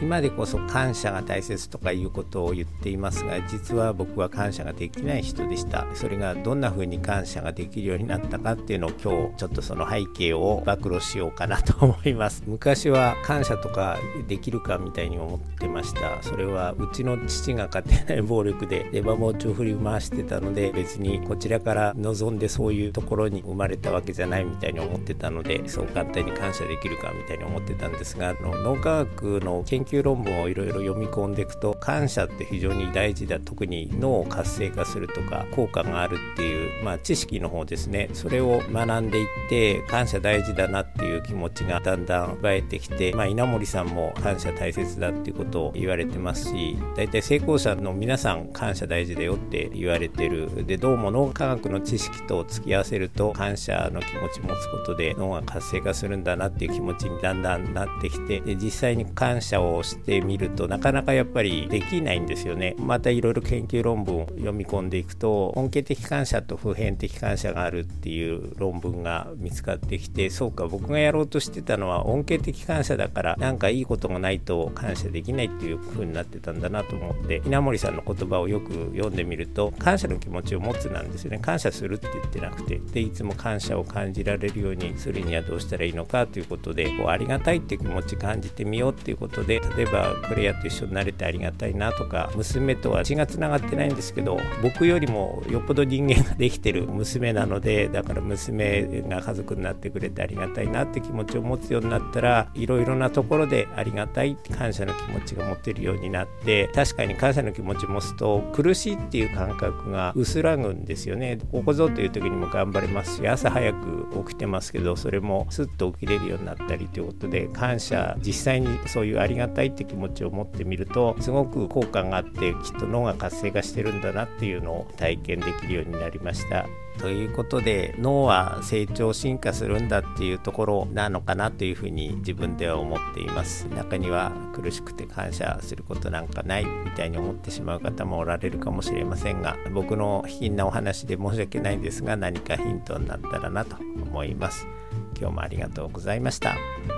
今でこそ感謝が大切とかいうことを言っていますが実は僕は感謝ができない人でした。それがどんな風に感謝ができるようになったかっていうのを今日ちょっとその背景を暴露しようかなと思います。昔は感謝とかできるかみたいに思ってました。それはうちの父が家庭内暴力で出刃包丁振り回してたので別にこちらから望んでそういうところに生まれたわけじゃないみたいに思ってたのでそう簡単に感謝できるかみたいに思ってたんですが脳科学の研究究論文をいろいろ読み込んでいくと感謝って非常に大事だ。特に脳を活性化するとか効果があるっていう、まあ、知識の方ですね。それを学んでいって感謝大事だなっていう気持ちがだんだん芽えてきて、まあ、稲森さんも感謝大切だっていうことを言われてますし大体成功者の皆さん感謝大事だよって言われてる。でどうも脳科学の知識と付き合わせると感謝の気持ち持つことで脳が活性化するんだなっていう気持ちにだんだんなってきてで実際に感謝をしてみるとなかなかやっぱりできないんですよね。またいろいろ研究論文を読み込んでいくと恩恵的感謝と普遍的感謝があるっていう論文が見つかってきてそうか僕がやろうとしてたのは恩恵的感謝だからなんかいいことがないと感謝できないっていう風になってたんだなと思って稲森さんの言葉をよく読んでみると感謝の気持ちを持つなんですよね。感謝するって言ってなくてでいつも感謝を感じられるようにするにはどうしたらいいのかということでこうありがたいって気持ち感じてみようっていうことで例えばクレアと一緒になれてありがたいなとか娘とは血がつながってないんですけど僕よりもよっぽど人間ができてる娘なのでだから娘が家族になってくれてありがたいなって気持ちを持つようになったらいろいろなところでありがたい感謝の気持ちが持てるようになって確かに感謝の気持ち持つと苦しいっていう感覚が薄らぐんですよね。ここぞという時にも頑張れますし朝早く起きてますけどそれもスッと起きれるようになったりということで感謝実際にそういうありがたいって気持ちを持ってみるとすごく効果があってきっと脳が活性化してるんだなっていうのを体験できるようになりました。ということで脳は成長進化するんだっていうところなのかなというふうに自分では思っています中には苦しくて感謝することなんかないみたいに思ってしまう方もおられるかもしれませんが僕の品なお話で申し訳ないんですが何かヒントになったらなと思います今日もありがとうございました。